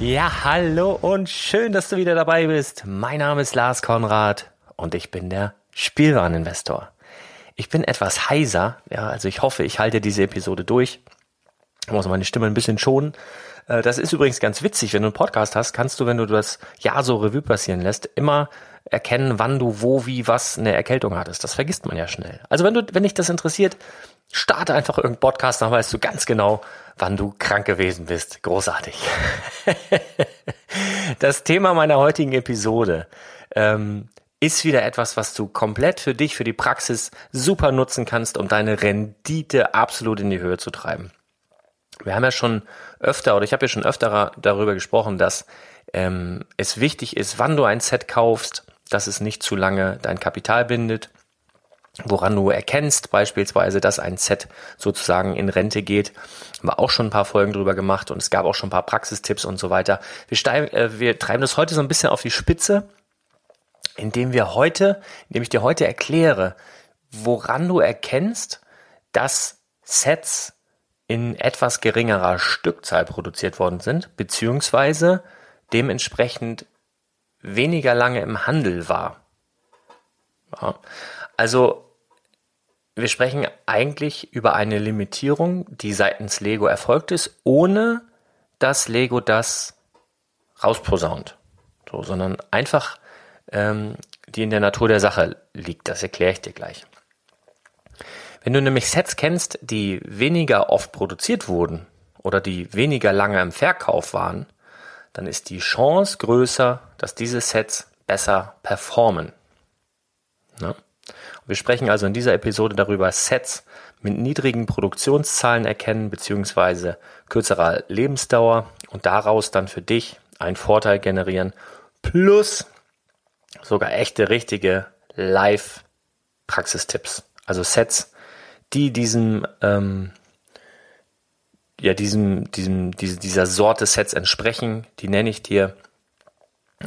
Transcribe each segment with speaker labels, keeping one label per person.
Speaker 1: Ja, hallo und schön, dass du wieder dabei bist. Mein Name ist Lars Konrad und ich bin der Spielwareninvestor. Ich bin etwas heiser, ja, also ich hoffe, ich halte diese Episode durch. Ich muss meine Stimme ein bisschen schonen. Äh, das ist übrigens ganz witzig, wenn du einen Podcast hast, kannst du, wenn du das Jahr so Revue passieren lässt, immer erkennen, wann du wo, wie, was eine Erkältung hattest. Das vergisst man ja schnell. Also wenn du, wenn dich das interessiert, starte einfach irgendeinen Podcast, dann weißt du ganz genau, wann du krank gewesen bist. Großartig. das Thema meiner heutigen Episode ähm, ist wieder etwas, was du komplett für dich, für die Praxis super nutzen kannst, um deine Rendite absolut in die Höhe zu treiben. Wir haben ja schon öfter, oder ich habe ja schon öfter darüber gesprochen, dass ähm, es wichtig ist, wann du ein Set kaufst, dass es nicht zu lange dein Kapital bindet woran du erkennst beispielsweise, dass ein Set sozusagen in Rente geht. Haben wir auch schon ein paar Folgen drüber gemacht und es gab auch schon ein paar Praxistipps und so weiter. Wir, steigen, äh, wir treiben das heute so ein bisschen auf die Spitze, indem wir heute, indem ich dir heute erkläre, woran du erkennst, dass Sets in etwas geringerer Stückzahl produziert worden sind, beziehungsweise dementsprechend weniger lange im Handel war. Ja. Also wir sprechen eigentlich über eine Limitierung, die seitens Lego erfolgt ist, ohne dass Lego das rausposaunt. So, sondern einfach ähm,
Speaker 2: die in der Natur der Sache liegt. Das erkläre ich dir gleich. Wenn du nämlich Sets kennst, die weniger oft produziert wurden oder die weniger lange im Verkauf waren, dann ist die Chance größer, dass diese Sets besser performen. Ne? Wir sprechen also in dieser Episode darüber, Sets mit niedrigen Produktionszahlen erkennen bzw. kürzerer Lebensdauer und daraus dann für dich einen Vorteil generieren, plus sogar echte, richtige Live-Praxistipps. Also Sets, die diesem, ähm, ja, diesem, diesem, diese, dieser Sorte Sets entsprechen, die nenne ich dir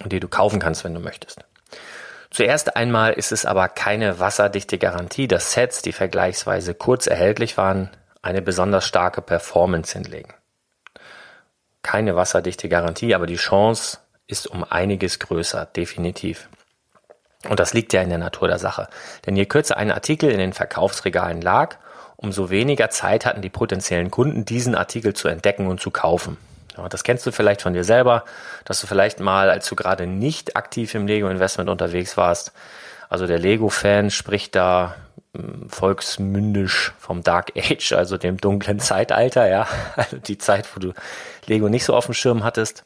Speaker 2: und die du kaufen kannst, wenn du möchtest. Zuerst einmal ist es aber keine wasserdichte Garantie, dass Sets, die vergleichsweise kurz erhältlich waren, eine besonders starke Performance hinlegen. Keine wasserdichte Garantie, aber die Chance ist um einiges größer, definitiv. Und das liegt ja in der Natur der Sache. Denn je kürzer ein Artikel in den Verkaufsregalen lag, umso weniger Zeit hatten die potenziellen Kunden, diesen Artikel zu entdecken und zu kaufen. Ja, das kennst du vielleicht von dir selber, dass du vielleicht mal, als du gerade nicht aktiv im Lego-Investment unterwegs warst, also der Lego-Fan spricht da hm, volksmündisch vom Dark Age, also dem dunklen Zeitalter, ja, also die Zeit, wo du Lego nicht so auf dem Schirm hattest.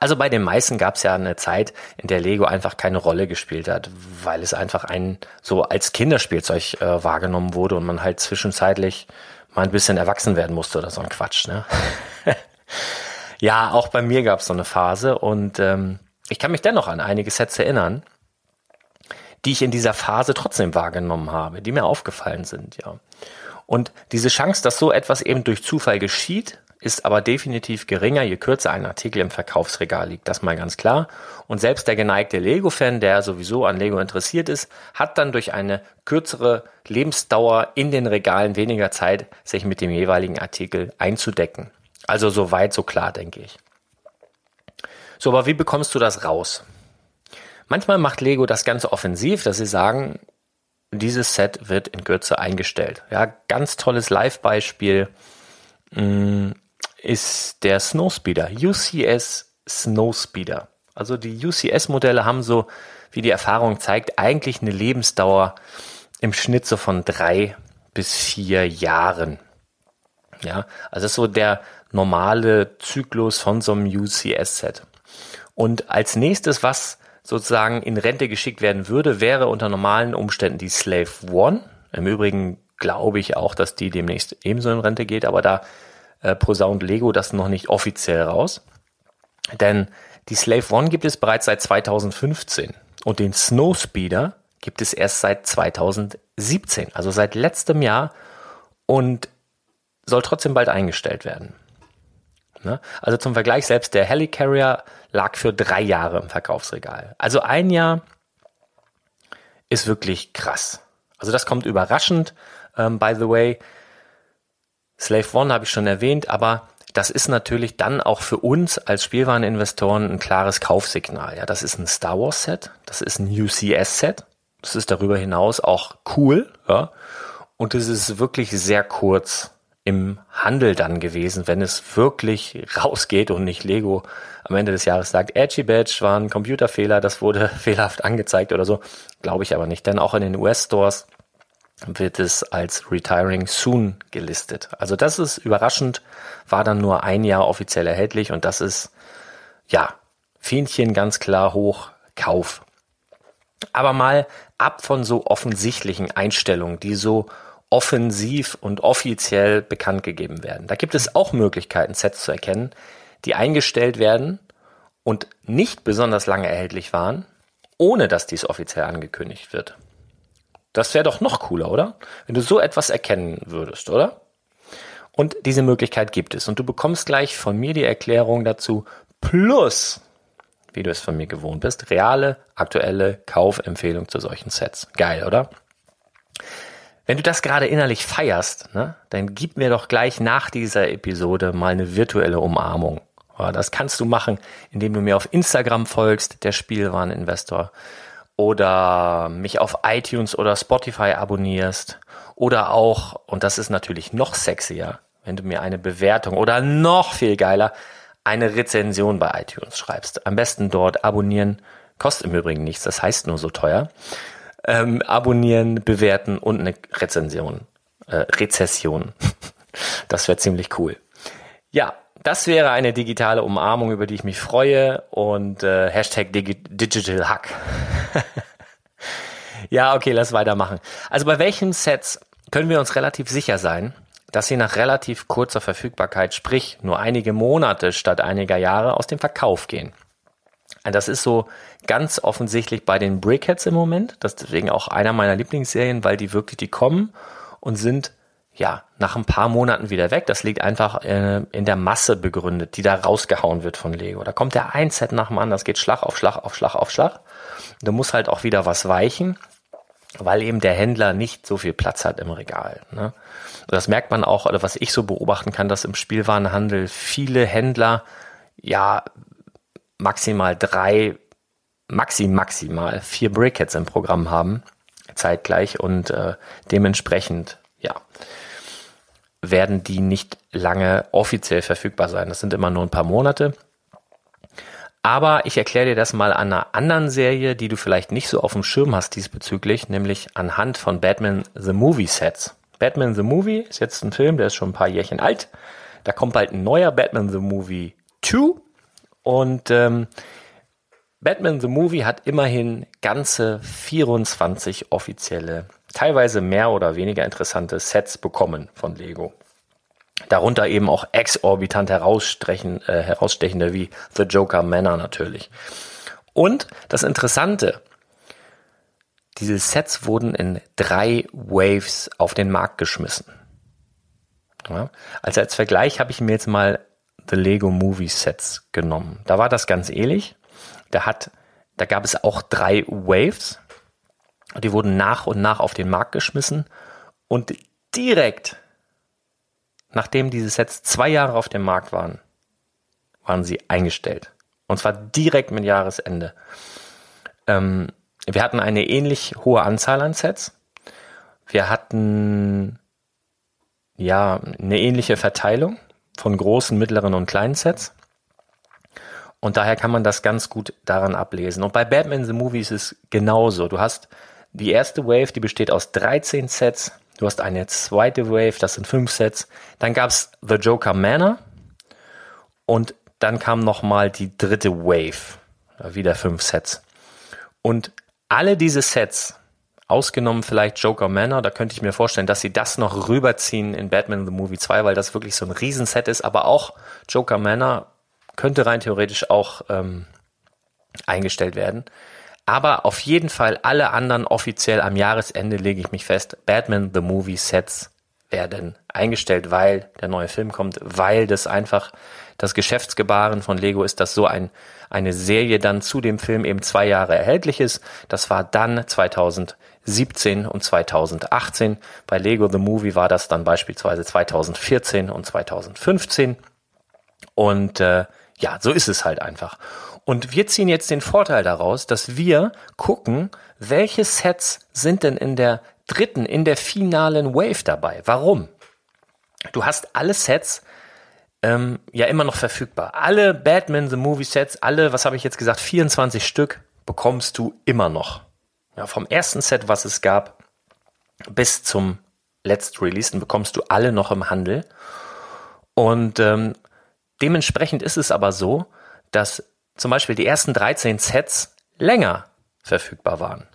Speaker 2: Also bei den meisten gab es ja eine Zeit, in der Lego einfach keine Rolle gespielt hat, weil es einfach ein so als Kinderspielzeug äh, wahrgenommen wurde und man halt zwischenzeitlich mal ein bisschen erwachsen werden musste oder so ein Quatsch. Ne? ja, auch bei mir gab es so eine Phase und ähm, ich kann mich dennoch an einige Sets erinnern, die ich in dieser Phase trotzdem wahrgenommen habe, die mir aufgefallen sind, ja. Und diese Chance, dass so etwas eben durch Zufall geschieht, ist aber definitiv geringer, je kürzer ein Artikel im Verkaufsregal liegt. Das mal ganz klar. Und selbst der geneigte Lego-Fan, der sowieso an Lego interessiert ist, hat dann durch eine kürzere Lebensdauer in den Regalen weniger Zeit, sich mit dem jeweiligen Artikel einzudecken. Also so weit, so klar, denke ich. So, aber wie bekommst du das raus? Manchmal macht Lego das Ganze offensiv, dass sie sagen, dieses Set wird in Kürze eingestellt. Ja, ganz tolles Live-Beispiel. Mm, ist der Snowspeeder, UCS Snowspeeder. Also die UCS-Modelle haben so, wie die Erfahrung zeigt, eigentlich eine Lebensdauer im Schnitt so von drei bis vier Jahren. Ja, also das ist so der normale Zyklus von so einem UCS-Set. Und als nächstes, was sozusagen in Rente geschickt werden würde, wäre unter normalen Umständen die Slave One. Im Übrigen glaube ich auch, dass die demnächst ebenso in Rente geht, aber da äh, posaunt Lego das noch nicht offiziell raus. Denn die Slave One gibt es bereits seit 2015 und den Snowspeeder gibt es erst seit 2017, also seit letztem Jahr und soll trotzdem bald eingestellt werden. Ne? Also zum Vergleich, selbst der Helicarrier lag für drei Jahre im Verkaufsregal. Also ein Jahr ist wirklich krass. Also das kommt überraschend. Ähm, by the way, Slave One habe ich schon erwähnt, aber das ist natürlich dann auch für uns als Spielwareninvestoren ein klares Kaufsignal. Ja, das ist ein Star Wars Set, das ist ein UCS Set, das ist darüber hinaus auch cool, ja, und es ist wirklich sehr kurz im Handel dann gewesen, wenn es wirklich rausgeht und nicht Lego am Ende des Jahres sagt, Edgy Badge war ein Computerfehler, das wurde fehlerhaft angezeigt oder so. Glaube ich aber nicht, denn auch in den US-Stores wird es als Retiring Soon gelistet. Also das ist überraschend, war dann nur ein Jahr offiziell erhältlich und das ist, ja, Fähnchen ganz klar hoch, Kauf. Aber mal ab von so offensichtlichen Einstellungen, die so offensiv und offiziell bekannt gegeben werden. Da gibt es auch Möglichkeiten, Sets zu erkennen, die eingestellt werden und nicht besonders lange erhältlich waren, ohne dass dies offiziell angekündigt wird. Das wäre doch noch cooler, oder? Wenn du so etwas erkennen würdest, oder? Und diese Möglichkeit gibt es. Und du bekommst gleich von mir die Erklärung dazu, plus, wie du es von mir gewohnt bist, reale, aktuelle Kaufempfehlung zu solchen Sets. Geil, oder? Wenn du das gerade innerlich feierst, ne, dann gib mir doch gleich nach dieser Episode mal eine virtuelle Umarmung. Das kannst du machen, indem du mir auf Instagram folgst, der Spielwareninvestor oder mich auf iTunes oder Spotify abonnierst oder auch, und das ist natürlich noch sexier, wenn du mir eine Bewertung oder noch viel geiler, eine Rezension bei iTunes schreibst. Am besten dort abonnieren, kostet im Übrigen nichts, das heißt nur so teuer. Ähm, abonnieren, bewerten und eine Rezension. Äh, Rezession. Das wäre ziemlich cool. Ja, das wäre eine digitale Umarmung, über die ich mich freue und äh, Hashtag Digi Digital Hack. ja, okay, lass weitermachen. Also bei welchen Sets können wir uns relativ sicher sein, dass sie nach relativ kurzer Verfügbarkeit, sprich nur einige Monate statt einiger Jahre, aus dem Verkauf gehen? Das ist so ganz offensichtlich bei den Brickheads im Moment. Das ist deswegen auch einer meiner Lieblingsserien, weil die wirklich, die kommen und sind ja nach ein paar Monaten wieder weg. Das liegt einfach äh, in der Masse begründet, die da rausgehauen wird von Lego. Da kommt der ein Set nach dem anderen, das geht Schlag auf Schlag auf Schlag auf Schlag. Da muss halt auch wieder was weichen, weil eben der Händler nicht so viel Platz hat im Regal. Ne? Das merkt man auch, oder was ich so beobachten kann, dass im Spielwarenhandel viele Händler ja maximal drei, maxi maximal vier Brickheads im Programm haben, zeitgleich und äh, dementsprechend, ja, werden die nicht lange offiziell verfügbar sein. Das sind immer nur ein paar Monate. Aber ich erkläre dir das mal an einer anderen Serie, die du vielleicht nicht so auf dem Schirm hast diesbezüglich, nämlich anhand von Batman The Movie Sets. Batman The Movie ist jetzt ein Film, der ist schon ein paar Jährchen alt. Da kommt bald ein neuer Batman The Movie 2 und ähm, Batman the Movie hat immerhin ganze 24 offizielle, teilweise mehr oder weniger interessante Sets bekommen von Lego. Darunter eben auch exorbitant herausstechen, äh, herausstechende wie The Joker Manor natürlich. Und das Interessante, diese Sets wurden in drei Waves auf den Markt geschmissen. Ja, also als Vergleich habe ich mir jetzt mal The Lego Movie Sets genommen. Da war das ganz ähnlich. Da hat, da gab es auch drei Waves. Die wurden nach und nach auf den Markt geschmissen und direkt, nachdem diese Sets zwei Jahre auf dem Markt waren, waren sie eingestellt. Und zwar direkt mit Jahresende. Ähm, wir hatten eine ähnlich hohe Anzahl an Sets. Wir hatten ja eine ähnliche Verteilung von großen, mittleren und kleinen Sets. Und daher kann man das ganz gut daran ablesen. Und bei Batman the Movie ist es genauso. Du hast die erste Wave, die besteht aus 13 Sets. Du hast eine zweite Wave, das sind fünf Sets. Dann gab's The Joker Manor. Und dann kam nochmal die dritte Wave. Wieder fünf Sets. Und alle diese Sets Ausgenommen vielleicht Joker Manor, da könnte ich mir vorstellen, dass sie das noch rüberziehen in Batman the Movie 2, weil das wirklich so ein Riesenset ist, aber auch Joker Manor könnte rein theoretisch auch ähm, eingestellt werden. Aber auf jeden Fall alle anderen offiziell am Jahresende lege ich mich fest, Batman the Movie Sets werden eingestellt, weil der neue Film kommt, weil das einfach das Geschäftsgebaren von Lego ist, dass so ein, eine Serie dann zu dem Film eben zwei Jahre erhältlich ist. Das war dann 2017 und 2018. Bei Lego The Movie war das dann beispielsweise 2014 und 2015. Und äh, ja, so ist es halt einfach. Und wir ziehen jetzt den Vorteil daraus, dass wir gucken, welche Sets sind denn in der dritten, in der finalen Wave dabei. Warum? Du hast alle Sets ähm, ja immer noch verfügbar. Alle Batman The Movie Sets, alle, was habe ich jetzt gesagt, 24 Stück bekommst du immer noch. Ja, vom ersten Set, was es gab, bis zum Let's Release, bekommst du alle noch im Handel. Und ähm, dementsprechend ist es aber so, dass zum Beispiel die ersten 13 Sets länger verfügbar waren.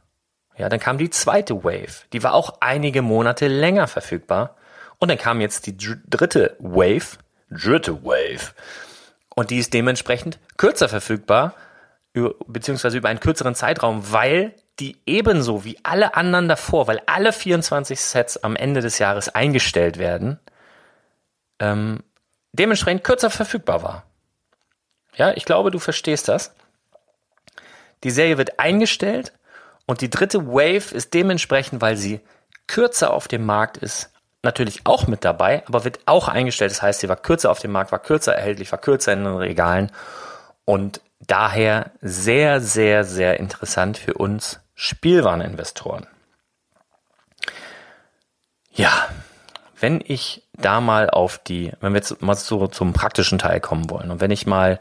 Speaker 2: Ja, dann kam die zweite Wave. Die war auch einige Monate länger verfügbar. Und dann kam jetzt die dritte Wave, dritte Wave. Und die ist dementsprechend kürzer verfügbar, beziehungsweise über einen kürzeren Zeitraum, weil die ebenso wie alle anderen davor, weil alle 24 Sets am Ende des Jahres eingestellt werden, ähm, dementsprechend kürzer verfügbar war. Ja, ich glaube, du verstehst das. Die Serie wird eingestellt und die dritte Wave ist dementsprechend, weil sie kürzer auf dem Markt ist, natürlich auch mit dabei, aber wird auch eingestellt. Das heißt, sie war kürzer auf dem Markt, war kürzer erhältlich, war kürzer in den Regalen und daher sehr, sehr, sehr interessant für uns Spielwareninvestoren. Ja, wenn ich da mal auf die, wenn wir jetzt mal so zum praktischen Teil kommen wollen und wenn ich mal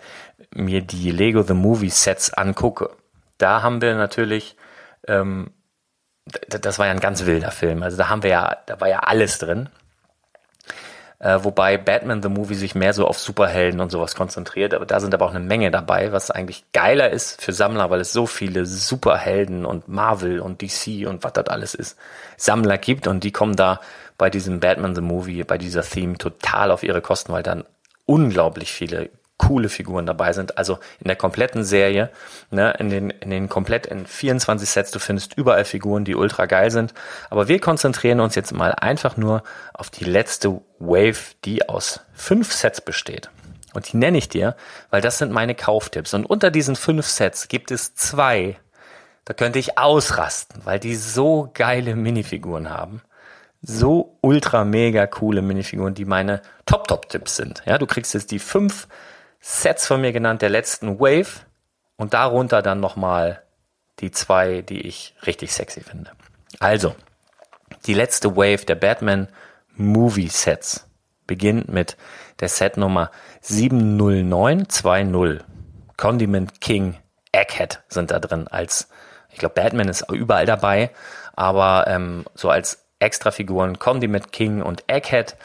Speaker 2: mir die Lego The Movie Sets angucke, da haben wir natürlich, ähm, das war ja ein ganz wilder Film. Also da haben wir ja, da war ja alles drin. Äh, wobei Batman the Movie sich mehr so auf Superhelden und sowas konzentriert. Aber da sind aber auch eine Menge dabei, was eigentlich geiler ist für Sammler, weil es so viele Superhelden und Marvel und DC und was das alles ist, Sammler gibt und die kommen da bei diesem Batman the Movie, bei dieser Theme total auf ihre Kosten, weil dann unglaublich viele coole Figuren dabei sind. Also in der kompletten Serie, ne, in den, in den komplett in 24 Sets, du findest überall Figuren, die ultra geil sind. Aber wir konzentrieren uns jetzt mal einfach nur auf die letzte Wave, die aus fünf Sets besteht. Und die nenne ich dir, weil das sind meine Kauftipps. Und unter diesen fünf Sets gibt es zwei, da könnte ich ausrasten, weil die so geile Minifiguren haben so ultra mega coole Minifiguren, die meine Top-Top-Tipps sind. Ja, du kriegst jetzt die fünf Sets von mir genannt der letzten Wave und darunter dann nochmal die zwei, die ich richtig sexy finde. Also, die letzte Wave der Batman Movie Sets beginnt mit der Set Nummer 70920. Condiment King Egghead sind da drin als, ich glaube, Batman ist überall dabei, aber ähm, so als Extrafiguren Condiment King und Egghead,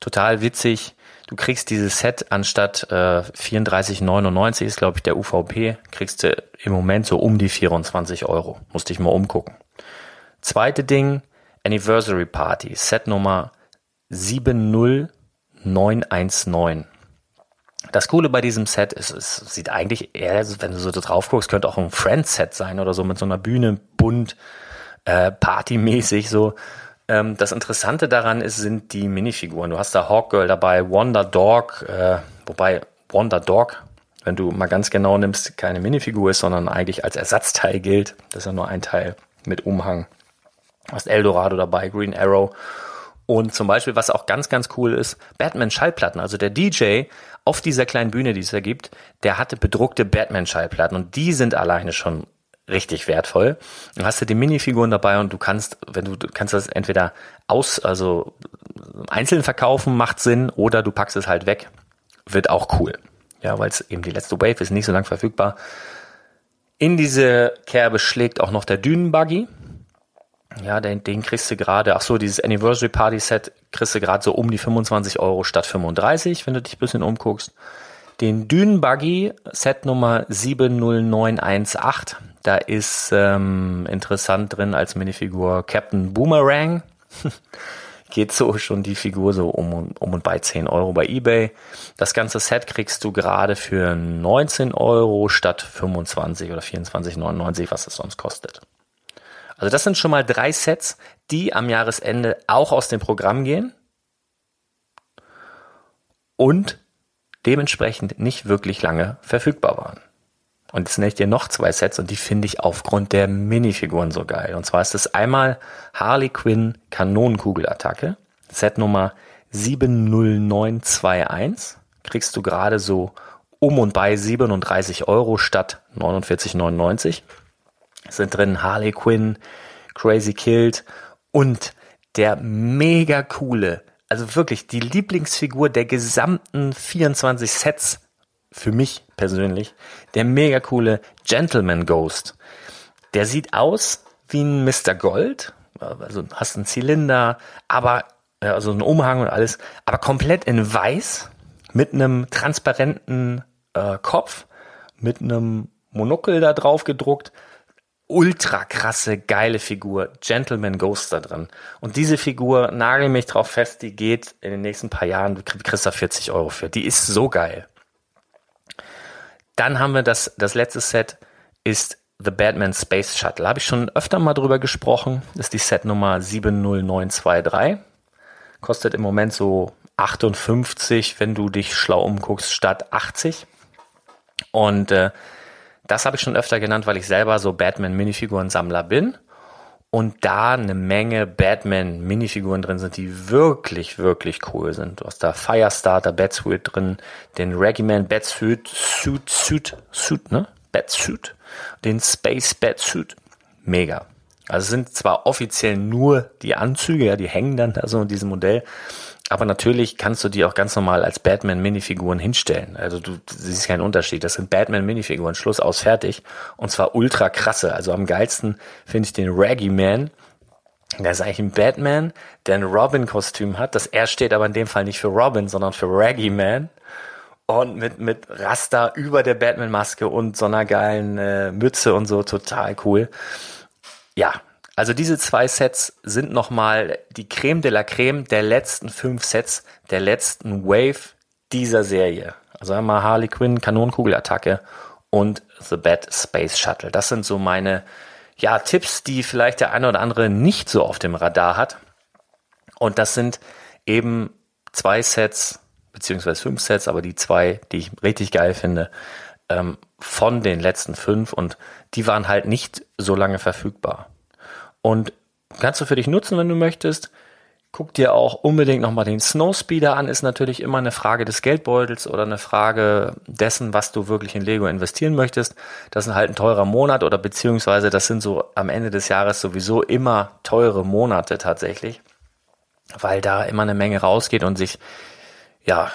Speaker 2: total witzig. Du kriegst dieses Set anstatt äh, 34,99 ist, glaube ich, der UVP, kriegst du im Moment so um die 24 Euro. Musste ich mal umgucken. Zweite Ding, Anniversary Party, Set Nummer 70919. Das Coole bei diesem Set ist, es sieht eigentlich eher, wenn du so drauf guckst, könnte auch ein Friends-Set sein oder so mit so einer Bühne, bunt, äh, partymäßig so. Ähm, das Interessante daran ist, sind die Minifiguren. Du hast da Hawkgirl dabei, Wonder Dog, äh, wobei Wonder Dog, wenn du mal ganz genau nimmst, keine Minifigur ist, sondern eigentlich als Ersatzteil gilt. Das ist ja nur ein Teil mit Umhang. Du hast Eldorado dabei, Green Arrow. Und zum Beispiel, was auch ganz, ganz cool ist, Batman-Schallplatten. Also der DJ auf dieser kleinen Bühne, die es da gibt, der hatte bedruckte Batman-Schallplatten. Und die sind alleine schon richtig wertvoll. Dann hast du die Minifiguren dabei und du kannst, wenn du, du kannst das entweder aus, also einzeln verkaufen, macht Sinn, oder du packst es halt weg. Wird auch cool. Ja, weil es eben die letzte Wave ist, nicht so lang verfügbar. In diese Kerbe schlägt auch noch der Dünenbuggy. Ja, den, den kriegst du gerade, ach so, dieses Anniversary Party Set kriegst du gerade so um die 25 Euro statt 35, wenn du dich ein bisschen umguckst. Den Dünenbuggy Set Nummer 70918, da ist ähm, interessant drin als Minifigur Captain Boomerang. Geht so schon die Figur so um, um und bei 10 Euro bei eBay. Das ganze Set kriegst du gerade für 19 Euro statt 25 oder 24,99, was es sonst kostet. Also das sind schon mal drei Sets, die am Jahresende auch aus dem Programm gehen und dementsprechend nicht wirklich lange verfügbar waren. Und jetzt nenne ich dir noch zwei Sets und die finde ich aufgrund der Minifiguren so geil. Und zwar ist es einmal Harley Quinn Kanonenkugelattacke, Set Nummer 70921. Kriegst du gerade so um und bei 37 Euro statt 49,99. Sind drin Harley Quinn, Crazy Killed und der mega coole, also wirklich die Lieblingsfigur der gesamten 24 Sets für mich persönlich, der mega coole Gentleman Ghost. Der sieht aus wie ein Mr. Gold, also hast einen Zylinder, aber also einen Umhang und alles, aber komplett in weiß mit einem transparenten äh, Kopf, mit einem Monokel da drauf gedruckt. Ultra krasse, geile Figur. Gentleman Ghost da drin. Und diese Figur, nagel mich drauf fest, die geht in den nächsten paar Jahren, du kriegst da 40 Euro für. Die ist so geil. Dann haben wir das, das letzte Set ist The Batman Space Shuttle. Habe ich schon öfter mal drüber gesprochen. Das ist die Set Nummer 70923. Kostet im Moment so 58, wenn du dich schlau umguckst, statt 80. Und äh, das habe ich schon öfter genannt, weil ich selber so Batman-Minifiguren-Sammler bin und da eine Menge Batman-Minifiguren drin sind, die wirklich, wirklich cool sind. Du hast da Firestarter Batsuit drin, den Regiment Batsuit, Suit, Suit, Suit, ne? Batsuit, den Space Batsuit. Mega. Also es sind zwar offiziell nur die Anzüge, ja, die hängen dann da so in diesem Modell, aber natürlich kannst du die auch ganz normal als Batman-Minifiguren hinstellen. Also du, siehst keinen Unterschied. Das sind Batman-Minifiguren, Schluss aus, fertig. Und zwar ultra krasse. Also am geilsten finde ich den Raggy Man. Der ist eigentlich ein Batman, der ein Robin-Kostüm hat. Das R steht aber in dem Fall nicht für Robin, sondern für Raggy Man. Und mit, mit Raster über der Batman-Maske und so einer geilen äh, Mütze und so, total cool. Ja, also diese zwei Sets sind nochmal die Creme de la Creme der letzten fünf Sets, der letzten Wave dieser Serie. Also einmal Harley Quinn, Kanonenkugelattacke und The Bad Space Shuttle. Das sind so meine ja, Tipps, die vielleicht der eine oder andere nicht so auf dem Radar hat. Und das sind eben zwei Sets, beziehungsweise fünf Sets, aber die zwei, die ich richtig geil finde, ähm, von den letzten fünf und die waren halt nicht so lange verfügbar. Und kannst du für dich nutzen, wenn du möchtest. Guck dir auch unbedingt nochmal den Snowspeeder an. Ist natürlich immer eine Frage des Geldbeutels oder eine Frage dessen, was du wirklich in Lego investieren möchtest. Das ist halt ein teurer Monat oder beziehungsweise das sind so am Ende des Jahres sowieso immer teure Monate tatsächlich, weil da immer eine Menge rausgeht und sich, ja,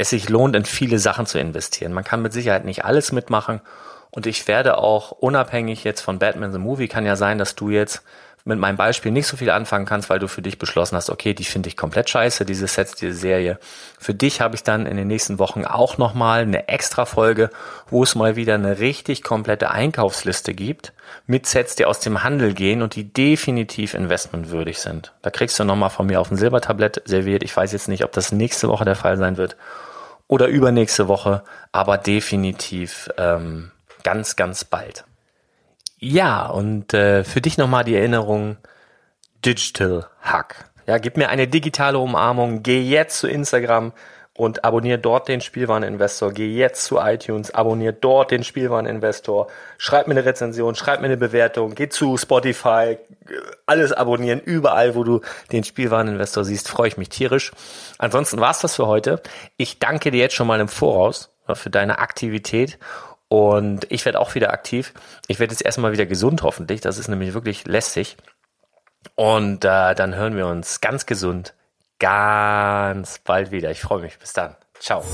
Speaker 2: es sich lohnt, in viele Sachen zu investieren. Man kann mit Sicherheit nicht alles mitmachen und ich werde auch unabhängig jetzt von Batman the Movie, kann ja sein, dass du jetzt mit meinem Beispiel nicht so viel anfangen kannst, weil du für dich beschlossen hast, okay, die finde ich komplett scheiße, diese Sets, diese Serie. Für dich habe ich dann in den nächsten Wochen auch nochmal eine extra Folge, wo es mal wieder eine richtig komplette Einkaufsliste gibt mit Sets, die aus dem Handel gehen und die definitiv investmentwürdig sind. Da kriegst du nochmal von mir auf ein Silbertablett serviert. Ich weiß jetzt nicht, ob das nächste Woche der Fall sein wird oder übernächste Woche, aber definitiv ähm, ganz, ganz bald. Ja, und äh, für dich nochmal die Erinnerung, Digital Hack. Ja, gib mir eine digitale Umarmung, geh jetzt zu Instagram und abonniere dort den Spielwareninvestor, geh jetzt zu iTunes, abonniere dort den Spielwareninvestor, schreib mir eine Rezension, schreib mir eine Bewertung, geh zu Spotify, alles abonnieren, überall, wo du den Spielwareninvestor siehst, freue ich mich tierisch. Ansonsten war's das für heute. Ich danke dir jetzt schon mal im Voraus für deine Aktivität und ich werde auch wieder aktiv. Ich werde jetzt erstmal wieder gesund, hoffentlich. Das ist nämlich wirklich lästig. Und äh, dann hören wir uns ganz gesund ganz bald wieder. Ich freue mich. Bis dann. Ciao.